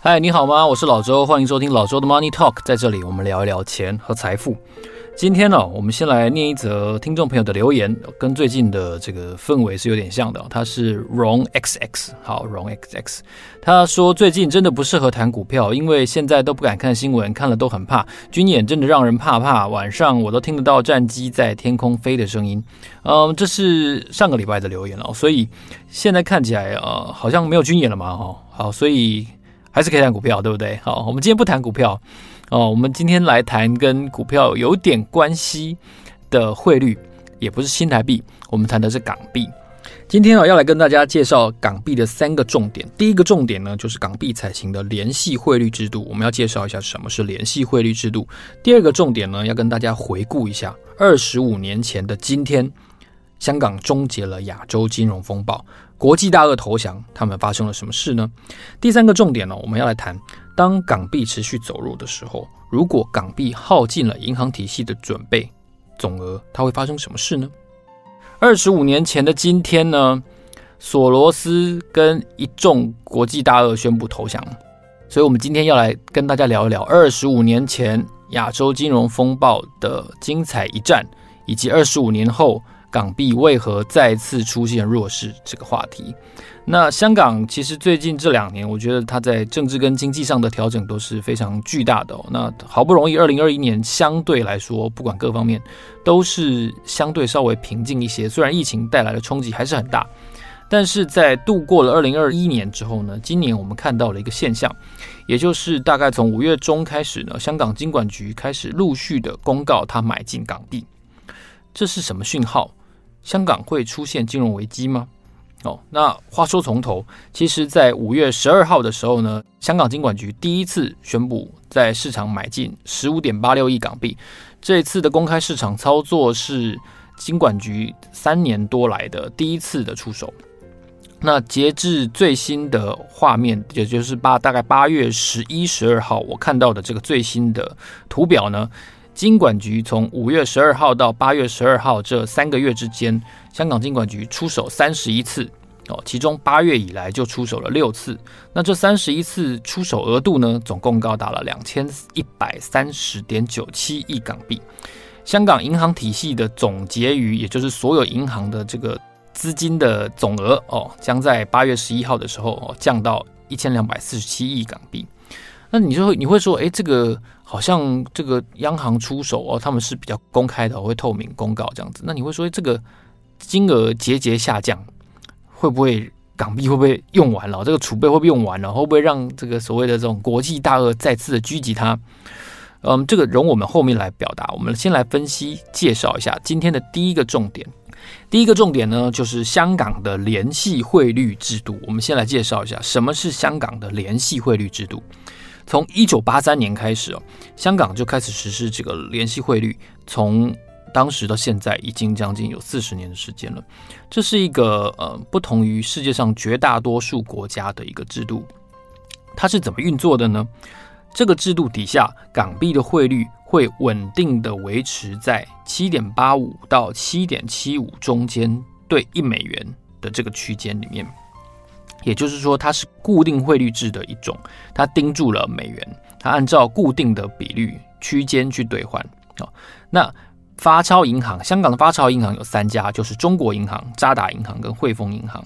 嗨，你好吗？我是老周，欢迎收听老周的 Money Talk。在这里，我们聊一聊钱和财富。今天呢，我们先来念一则听众朋友的留言，跟最近的这个氛围是有点像的。他是 Ron XX，好，Ron XX，他说最近真的不适合谈股票，因为现在都不敢看新闻，看了都很怕，军演真的让人怕怕。晚上我都听得到战机在天空飞的声音。嗯，这是上个礼拜的留言了，所以现在看起来呃好像没有军演了嘛，哈，好，所以。还是可以谈股票，对不对？好，我们今天不谈股票哦，我们今天来谈跟股票有点关系的汇率，也不是新台币，我们谈的是港币。今天啊，要来跟大家介绍港币的三个重点。第一个重点呢，就是港币采行的联系汇率制度，我们要介绍一下什么是联系汇率制度。第二个重点呢，要跟大家回顾一下二十五年前的今天，香港终结了亚洲金融风暴。国际大鳄投降，他们发生了什么事呢？第三个重点呢，我们要来谈，当港币持续走弱的时候，如果港币耗尽了银行体系的准备总额，它会发生什么事呢？二十五年前的今天呢，索罗斯跟一众国际大鳄宣布投降，所以我们今天要来跟大家聊一聊二十五年前亚洲金融风暴的精彩一战，以及二十五年后。港币为何再次出现弱势这个话题？那香港其实最近这两年，我觉得它在政治跟经济上的调整都是非常巨大的哦。那好不容易二零二一年相对来说，不管各方面都是相对稍微平静一些，虽然疫情带来的冲击还是很大，但是在度过了二零二一年之后呢，今年我们看到了一个现象，也就是大概从五月中开始呢，香港金管局开始陆续的公告它买进港币，这是什么讯号？香港会出现金融危机吗？哦，那话说从头，其实，在五月十二号的时候呢，香港金管局第一次宣布在市场买进十五点八六亿港币。这一次的公开市场操作是金管局三年多来的第一次的出手。那截至最新的画面，也就是八大概八月十一、十二号，我看到的这个最新的图表呢。金管局从五月十二号到八月十二号这三个月之间，香港金管局出手三十一次哦，其中八月以来就出手了六次。那这三十一次出手额度呢，总共高达了两千一百三十点九七亿港币。香港银行体系的总结余，也就是所有银行的这个资金的总额哦，将在八月十一号的时候哦降到一千两百四十七亿港币。那你就会你会说，哎，这个好像这个央行出手哦，他们是比较公开的，会透明公告这样子。那你会说，这个金额节节下降，会不会港币会不会用完了？这个储备会不会用完了？会不会让这个所谓的这种国际大鳄再次的狙击它？嗯，这个容我们后面来表达。我们先来分析介绍一下今天的第一个重点。第一个重点呢，就是香港的联系汇率制度。我们先来介绍一下什么是香港的联系汇率制度。从一九八三年开始哦，香港就开始实施这个联系汇率，从当时到现在已经将近有四十年的时间了。这是一个呃不同于世界上绝大多数国家的一个制度。它是怎么运作的呢？这个制度底下，港币的汇率会稳定的维持在七点八五到七点七五中间对一美元的这个区间里面。也就是说，它是固定汇率制的一种，它盯住了美元，它按照固定的比率区间去兑换。哦，那发钞银行，香港的发钞银行有三家，就是中国银行、渣打银行跟汇丰银行。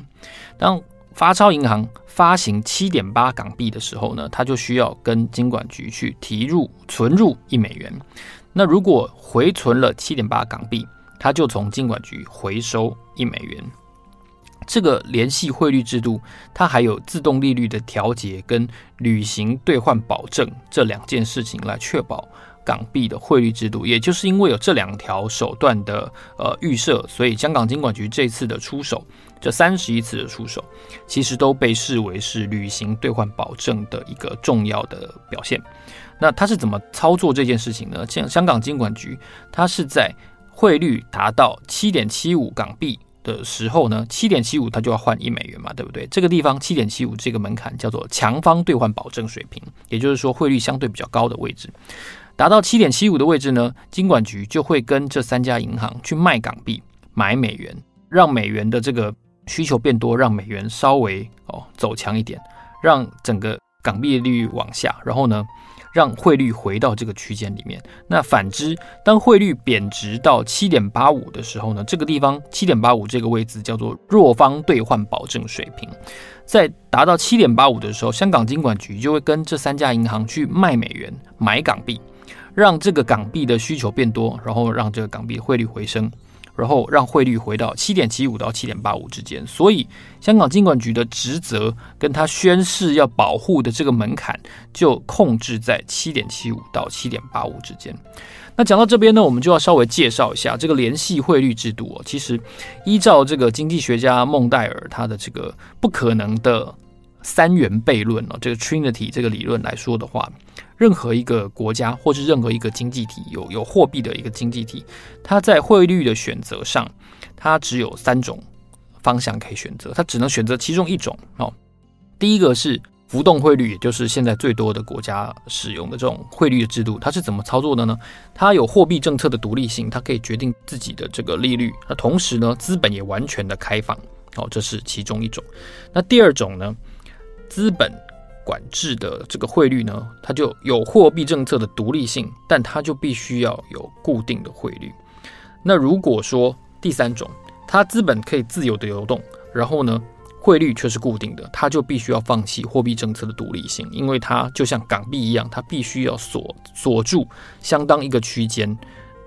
当发钞银行发行七点八港币的时候呢，它就需要跟金管局去提入存入一美元。那如果回存了七点八港币，它就从金管局回收一美元。这个联系汇率制度，它还有自动利率的调节跟履行兑换保证这两件事情来确保港币的汇率制度。也就是因为有这两条手段的呃预设，所以香港金管局这次的出手，这三十一次的出手，其实都被视为是履行兑换保证的一个重要的表现。那它是怎么操作这件事情呢？像香港金管局，它是在汇率达到七点七五港币。的时候呢，七点七五它就要换一美元嘛，对不对？这个地方七点七五这个门槛叫做强方兑换保证水平，也就是说汇率相对比较高的位置。达到七点七五的位置呢，金管局就会跟这三家银行去卖港币买美元，让美元的这个需求变多，让美元稍微哦走强一点，让整个港币利率往下，然后呢，让汇率回到这个区间里面。那反之，当汇率贬值到七点八五的时候呢，这个地方七点八五这个位置叫做弱方兑换保证水平。在达到七点八五的时候，香港金管局就会跟这三家银行去卖美元买港币，让这个港币的需求变多，然后让这个港币汇率回升。然后让汇率回到七点七五到七点八五之间，所以香港金管局的职责跟他宣誓要保护的这个门槛就控制在七点七五到七点八五之间。那讲到这边呢，我们就要稍微介绍一下这个联系汇率制度哦。其实依照这个经济学家孟戴尔他的这个不可能的三元悖论哦，这个 Trinity 这个理论来说的话。任何一个国家或是任何一个经济体有有货币的一个经济体，它在汇率的选择上，它只有三种方向可以选择，它只能选择其中一种哦。第一个是浮动汇率，也就是现在最多的国家使用的这种汇率的制度，它是怎么操作的呢？它有货币政策的独立性，它可以决定自己的这个利率，那同时呢，资本也完全的开放哦，这是其中一种。那第二种呢，资本。管制的这个汇率呢，它就有货币政策的独立性，但它就必须要有固定的汇率。那如果说第三种，它资本可以自由的流动，然后呢，汇率却是固定的，它就必须要放弃货币政策的独立性，因为它就像港币一样，它必须要锁锁住相当一个区间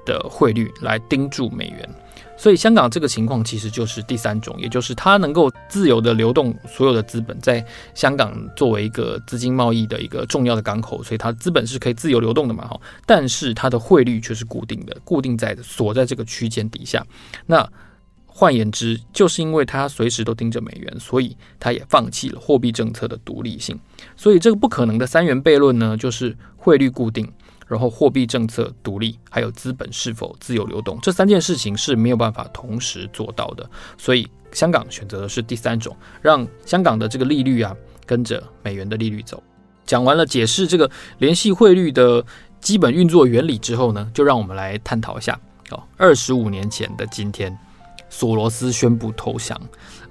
的汇率来盯住美元。所以香港这个情况其实就是第三种，也就是它能够自由的流动所有的资本，在香港作为一个资金贸易的一个重要的港口，所以它资本是可以自由流动的嘛，哈。但是它的汇率却是固定的，固定在锁在这个区间底下。那换言之，就是因为它随时都盯着美元，所以它也放弃了货币政策的独立性。所以这个不可能的三元悖论呢，就是汇率固定。然后货币政策独立，还有资本是否自由流动，这三件事情是没有办法同时做到的。所以香港选择的是第三种，让香港的这个利率啊跟着美元的利率走。讲完了解释这个联系汇率的基本运作原理之后呢，就让我们来探讨一下哦，二十五年前的今天。索罗斯宣布投降。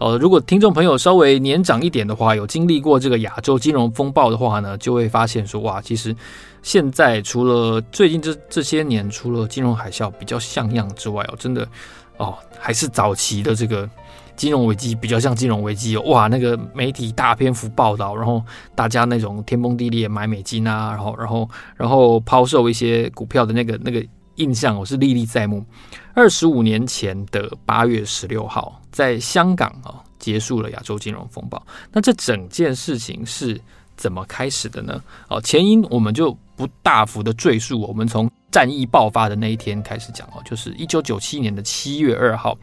呃，如果听众朋友稍微年长一点的话，有经历过这个亚洲金融风暴的话呢，就会发现说，哇，其实现在除了最近这这些年，除了金融海啸比较像样之外，哦，真的哦，还是早期的这个金融危机比较像金融危机哦，哇，那个媒体大篇幅报道，然后大家那种天崩地裂买美金啊，然后然后然后抛售一些股票的那个那个。印象我是历历在目。二十五年前的八月十六号，在香港啊结束了亚洲金融风暴。那这整件事情是怎么开始的呢？哦，前因我们就不大幅的赘述，我们从战役爆发的那一天开始讲哦，就是一九九七年的七月二号，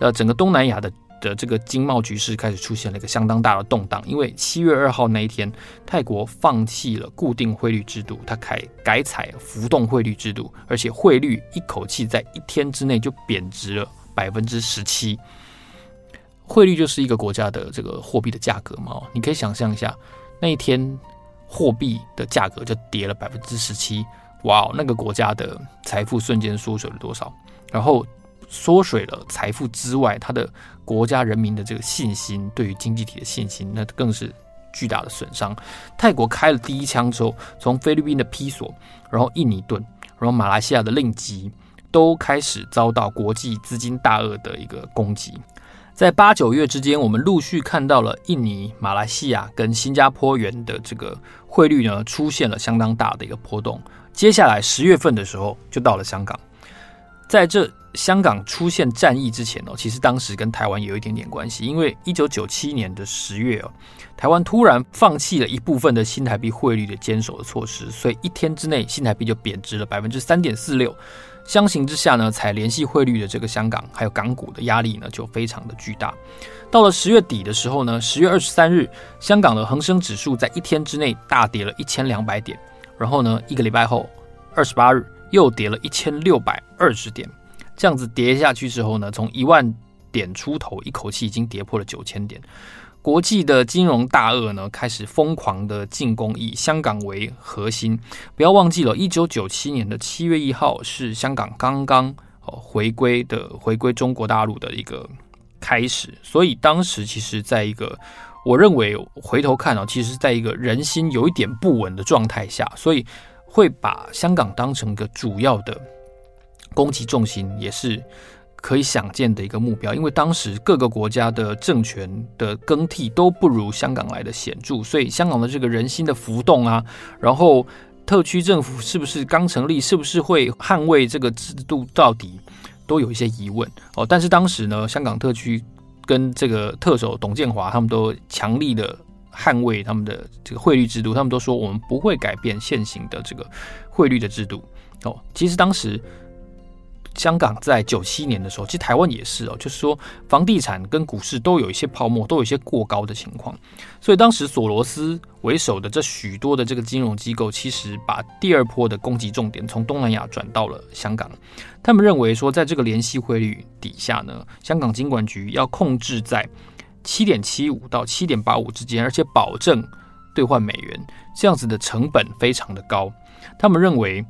呃，整个东南亚的。的这个经贸局势开始出现了一个相当大的动荡，因为七月二号那一天，泰国放弃了固定汇率制度，它改改采浮动汇率制度，而且汇率一口气在一天之内就贬值了百分之十七。汇率就是一个国家的这个货币的价格嘛，你可以想象一下，那一天货币的价格就跌了百分之十七，哇，那个国家的财富瞬间缩水了多少？然后。缩水了财富之外，它的国家人民的这个信心，对于经济体的信心，那更是巨大的损伤。泰国开了第一枪之后，从菲律宾的披索，然后印尼盾，然后马来西亚的令吉，都开始遭到国际资金大鳄的一个攻击。在八九月之间，我们陆续看到了印尼、马来西亚跟新加坡元的这个汇率呢，出现了相当大的一个波动。接下来十月份的时候，就到了香港，在这。香港出现战役之前哦，其实当时跟台湾有一点点关系，因为一九九七年的十月哦，台湾突然放弃了一部分的新台币汇率的坚守的措施，所以一天之内新台币就贬值了百分之三点四六。相形之下呢，采联系汇率的这个香港还有港股的压力呢就非常的巨大。到了十月底的时候呢，十月二十三日，香港的恒生指数在一天之内大跌了一千两百点，然后呢，一个礼拜后，二十八日又跌了一千六百二十点。这样子跌下去之后呢，从一万点出头，一口气已经跌破了九千点。国际的金融大鳄呢开始疯狂的进攻，以香港为核心。不要忘记了，一九九七年的七月一号是香港刚刚哦回归的回归中国大陆的一个开始，所以当时其实在一个我认为回头看啊，其实在一个人心有一点不稳的状态下，所以会把香港当成一个主要的攻击重心，也是。可以想见的一个目标，因为当时各个国家的政权的更替都不如香港来的显著，所以香港的这个人心的浮动啊，然后特区政府是不是刚成立，是不是会捍卫这个制度到底，都有一些疑问哦。但是当时呢，香港特区跟这个特首董建华他们都强力的捍卫他们的这个汇率制度，他们都说我们不会改变现行的这个汇率的制度哦。其实当时。香港在九七年的时候，其实台湾也是哦，就是说房地产跟股市都有一些泡沫，都有一些过高的情况，所以当时索罗斯为首的这许多的这个金融机构，其实把第二波的攻击重点从东南亚转到了香港。他们认为说，在这个联系汇率底下呢，香港金管局要控制在七点七五到七点八五之间，而且保证兑换美元，这样子的成本非常的高。他们认为。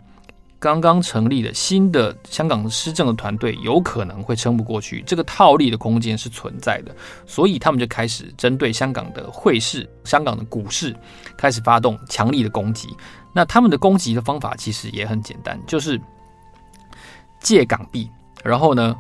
刚刚成立的新的香港施政的团队有可能会撑不过去，这个套利的空间是存在的，所以他们就开始针对香港的汇市、香港的股市开始发动强力的攻击。那他们的攻击的方法其实也很简单，就是借港币，然后呢，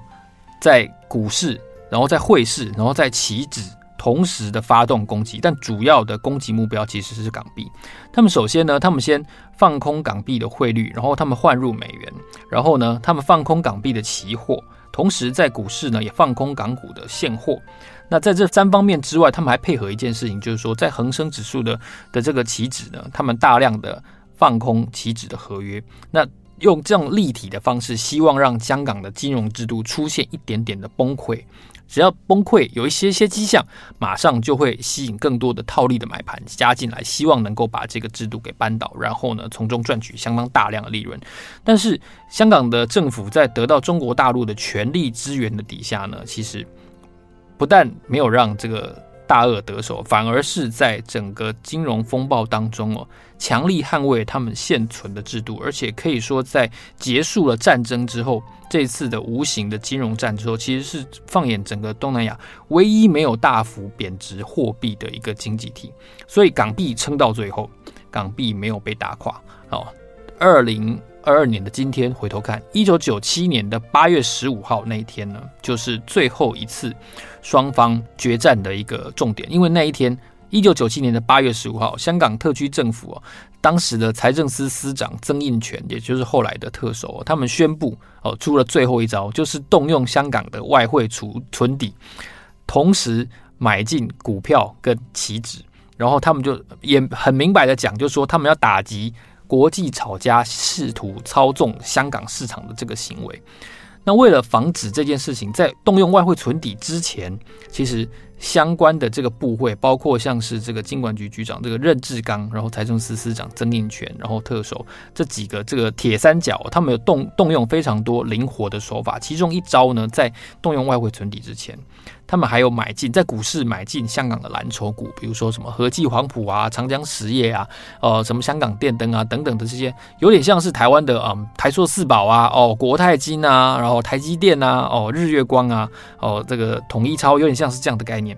在股市，然后在汇市，然后在期指。同时的发动攻击，但主要的攻击目标其实是港币。他们首先呢，他们先放空港币的汇率，然后他们换入美元，然后呢，他们放空港币的期货，同时在股市呢也放空港股的现货。那在这三方面之外，他们还配合一件事情，就是说在恒生指数的的这个期指呢，他们大量的放空期指的合约。那用这样立体的方式，希望让香港的金融制度出现一点点的崩溃。只要崩溃有一些些迹象，马上就会吸引更多的套利的买盘加进来，希望能够把这个制度给扳倒，然后呢，从中赚取相当大量的利润。但是香港的政府在得到中国大陆的全力支援的底下呢，其实不但没有让这个。大鳄得手，反而是在整个金融风暴当中哦，强力捍卫他们现存的制度，而且可以说，在结束了战争之后，这次的无形的金融战之后，其实是放眼整个东南亚唯一没有大幅贬值货币的一个经济体，所以港币撑到最后，港币没有被打垮哦。二零二二年的今天回头看，一九九七年的八月十五号那一天呢，就是最后一次双方决战的一个重点。因为那一天，一九九七年的八月十五号，香港特区政府哦，当时的财政司司长曾荫权，也就是后来的特首，他们宣布哦，出了最后一招，就是动用香港的外汇储存底，同时买进股票跟期指，然后他们就也很明白的讲，就是说他们要打击。国际炒家试图操纵香港市场的这个行为，那为了防止这件事情在动用外汇存底之前，其实相关的这个部会，包括像是这个金管局局长这个任志刚，然后财政司司长曾荫权，然后特首这几个这个铁三角，他们有动动用非常多灵活的手法，其中一招呢，在动用外汇存底之前。他们还有买进在股市买进香港的蓝筹股，比如说什么和记黄埔啊、长江实业啊、呃什么香港电灯啊等等的这些，有点像是台湾的嗯台塑四宝啊、哦国泰金啊、然后台积电啊、哦日月光啊、哦这个统一超，有点像是这样的概念。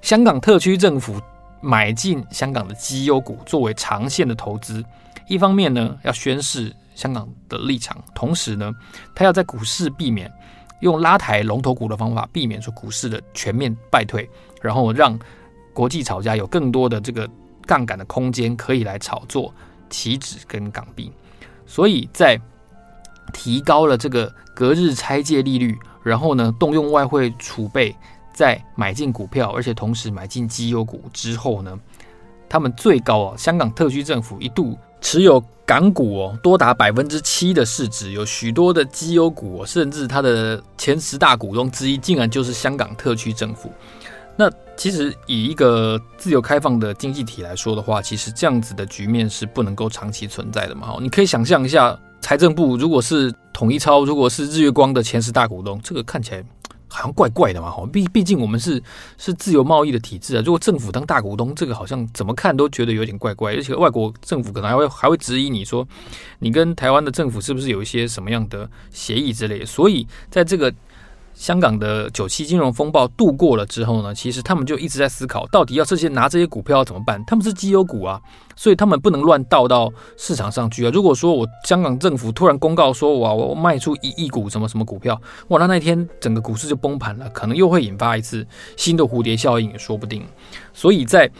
香港特区政府买进香港的绩优股作为长线的投资，一方面呢要宣示香港的立场，同时呢他要在股市避免。用拉抬龙头股的方法，避免说股市的全面败退，然后让国际炒家有更多的这个杠杆的空间，可以来炒作期指跟港币。所以在提高了这个隔日拆借利率，然后呢，动用外汇储备在买进股票，而且同时买进绩优股之后呢，他们最高啊，香港特区政府一度持有。港股哦，多达百分之七的市值，有许多的绩优股哦，甚至它的前十大股东之一，竟然就是香港特区政府。那其实以一个自由开放的经济体来说的话，其实这样子的局面是不能够长期存在的嘛。你可以想象一下，财政部如果是统一超，如果是日月光的前十大股东，这个看起来好像怪怪的嘛，哈，毕毕竟我们是是自由贸易的体制啊。如果政府当大股东，这个好像怎么看都觉得有点怪怪，而且外国政府可能还会还会质疑你说，你跟台湾的政府是不是有一些什么样的协议之类。所以在这个。香港的九七金融风暴度过了之后呢，其实他们就一直在思考，到底要这些拿这些股票要怎么办？他们是绩优股啊，所以他们不能乱倒到市场上去啊。如果说我香港政府突然公告说，哇，我卖出一亿股什么什么股票，哇，那那天整个股市就崩盘了，可能又会引发一次新的蝴蝶效应也说不定。所以在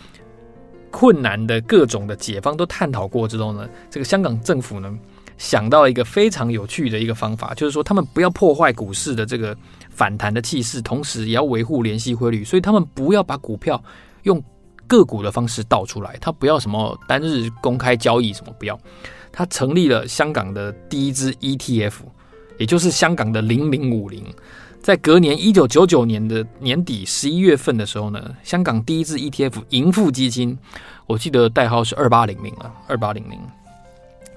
困难的各种的解方都探讨过之后呢，这个香港政府呢想到一个非常有趣的一个方法，就是说他们不要破坏股市的这个。反弹的气势，同时也要维护联系汇率，所以他们不要把股票用个股的方式倒出来，他不要什么单日公开交易什么不要，他成立了香港的第一支 ETF，也就是香港的零零五零，在隔年一九九九年的年底十一月份的时候呢，香港第一支 ETF 盈富基金，我记得代号是二八零零啊，二八零零。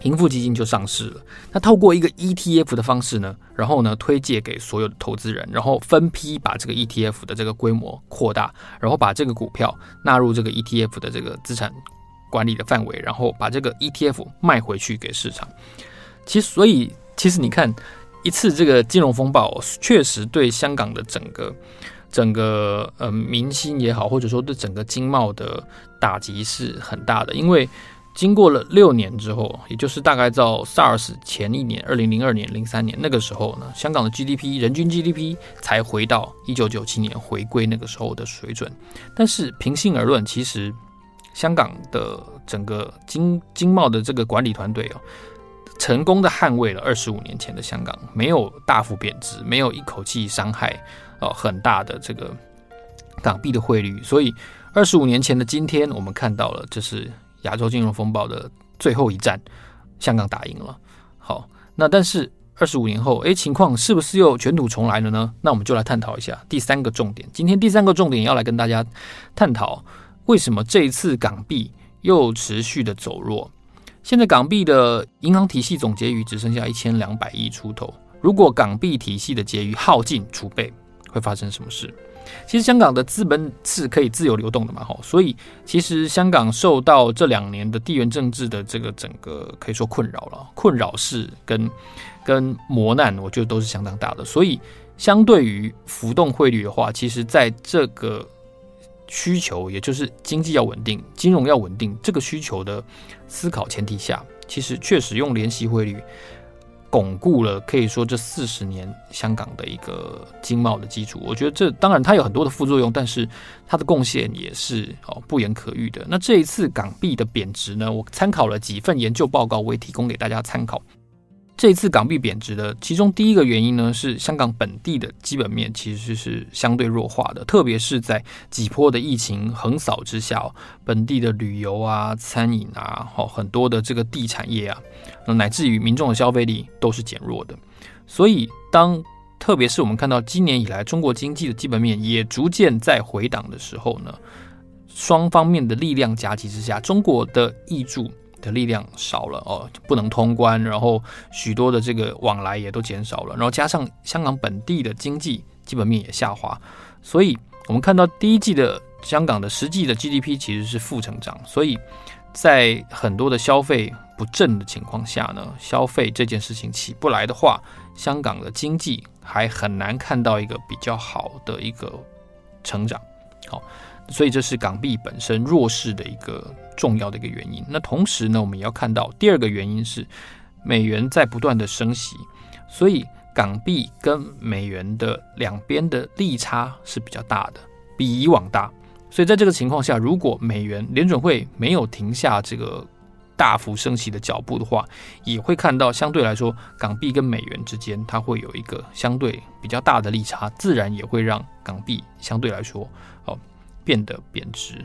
盈富基金就上市了。那透过一个 ETF 的方式呢，然后呢推介给所有的投资人，然后分批把这个 ETF 的这个规模扩大，然后把这个股票纳入这个 ETF 的这个资产管理的范围，然后把这个 ETF 卖回去给市场。其实，所以其实你看一次这个金融风暴，确实对香港的整个整个呃民心也好，或者说对整个经贸的打击是很大的，因为。经过了六年之后，也就是大概到 SARS 前一年，二零零二年、零三年那个时候呢，香港的 GDP 人均 GDP 才回到一九九七年回归那个时候的水准。但是平心而论，其实香港的整个经经贸的这个管理团队哦，成功的捍卫了二十五年前的香港，没有大幅贬值，没有一口气伤害呃很大的这个港币的汇率。所以二十五年前的今天，我们看到了就是。亚洲金融风暴的最后一战，香港打赢了。好，那但是二十五年后，诶，情况是不是又卷土重来了呢？那我们就来探讨一下第三个重点。今天第三个重点要来跟大家探讨，为什么这一次港币又持续的走弱？现在港币的银行体系总结余只剩下一千两百亿出头。如果港币体系的结余耗尽储备，会发生什么事？其实香港的资本是可以自由流动的嘛，哈，所以其实香港受到这两年的地缘政治的这个整个可以说困扰了，困扰是跟跟磨难，我觉得都是相当大的。所以相对于浮动汇率的话，其实在这个需求，也就是经济要稳定、金融要稳定这个需求的思考前提下，其实确实用联系汇率。巩固了可以说这四十年香港的一个经贸的基础，我觉得这当然它有很多的副作用，但是它的贡献也是哦不言可喻的。那这一次港币的贬值呢，我参考了几份研究报告，我也提供给大家参考。这次港币贬值的其中第一个原因呢，是香港本地的基本面其实是相对弱化的，特别是在几波的疫情横扫之下，本地的旅游啊、餐饮啊、好很多的这个地产业啊，乃至于民众的消费力都是减弱的。所以，当特别是我们看到今年以来中国经济的基本面也逐渐在回档的时候呢，双方面的力量夹击之下，中国的挹注。的力量少了哦，不能通关，然后许多的这个往来也都减少了，然后加上香港本地的经济基本面也下滑，所以我们看到第一季的香港的实际的 GDP 其实是负成长，所以在很多的消费不振的情况下呢，消费这件事情起不来的话，香港的经济还很难看到一个比较好的一个成长，好。所以这是港币本身弱势的一个重要的一个原因。那同时呢，我们也要看到第二个原因是美元在不断的升息，所以港币跟美元的两边的利差是比较大的，比以往大。所以在这个情况下，如果美元联准会没有停下这个大幅升息的脚步的话，也会看到相对来说港币跟美元之间它会有一个相对比较大的利差，自然也会让港币相对来说哦。变得贬值，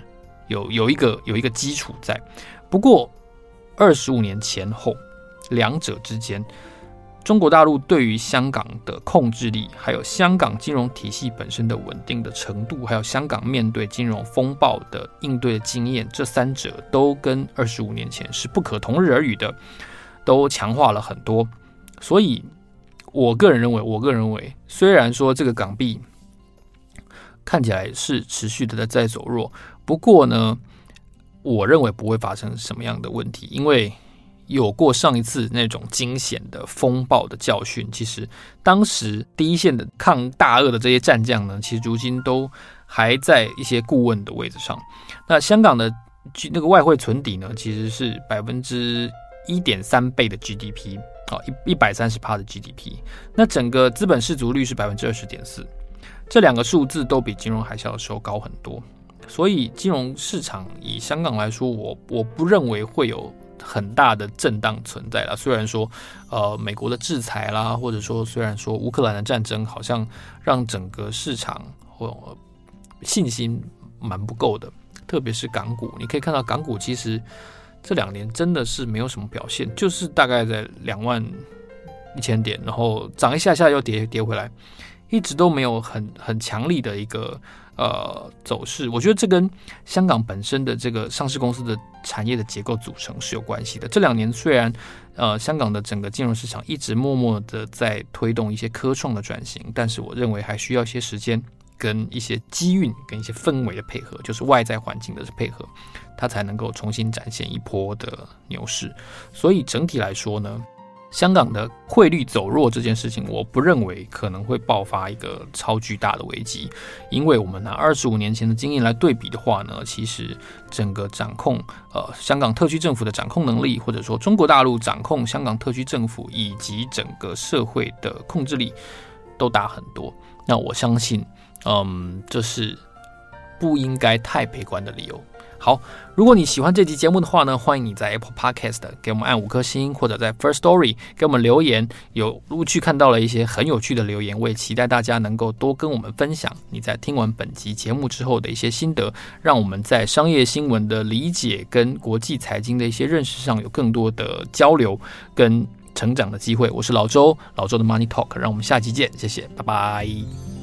有有一个有一个基础在。不过，二十五年前后，两者之间，中国大陆对于香港的控制力，还有香港金融体系本身的稳定的程度，还有香港面对金融风暴的应对经验，这三者都跟二十五年前是不可同日而语的，都强化了很多。所以，我个人认为，我个人认为，虽然说这个港币看起来是持续的在在走弱。不过呢，我认为不会发生什么样的问题，因为有过上一次那种惊险的风暴的教训。其实当时第一线的抗大鳄的这些战将呢，其实如今都还在一些顾问的位置上。那香港的那个外汇存底呢，其实是百分之一点三倍的 GDP 啊，一一百三十帕的 GDP。那整个资本适足率是百分之二十点四，这两个数字都比金融海啸的时候高很多。所以金融市场以香港来说，我我不认为会有很大的震荡存在了。虽然说，呃，美国的制裁啦，或者说虽然说乌克兰的战争好像让整个市场或信心蛮不够的，特别是港股，你可以看到港股其实这两年真的是没有什么表现，就是大概在两万一千点，然后涨一下下又跌跌回来，一直都没有很很强力的一个。呃，走势，我觉得这跟香港本身的这个上市公司的产业的结构组成是有关系的。这两年虽然，呃，香港的整个金融市场一直默默的在推动一些科创的转型，但是我认为还需要一些时间，跟一些机运，跟一些氛围的配合，就是外在环境的配合，它才能够重新展现一波的牛市。所以整体来说呢。香港的汇率走弱这件事情，我不认为可能会爆发一个超巨大的危机，因为我们拿二十五年前的经验来对比的话呢，其实整个掌控呃香港特区政府的掌控能力，或者说中国大陆掌控香港特区政府以及整个社会的控制力都大很多。那我相信，嗯，这是不应该太悲观的理由。好，如果你喜欢这期节目的话呢，欢迎你在 Apple Podcast 给我们按五颗星，或者在 First Story 给我们留言。有陆续看到了一些很有趣的留言，我也期待大家能够多跟我们分享你在听完本集节目之后的一些心得，让我们在商业新闻的理解跟国际财经的一些认识上有更多的交流跟成长的机会。我是老周，老周的 Money Talk，让我们下期见，谢谢，拜拜。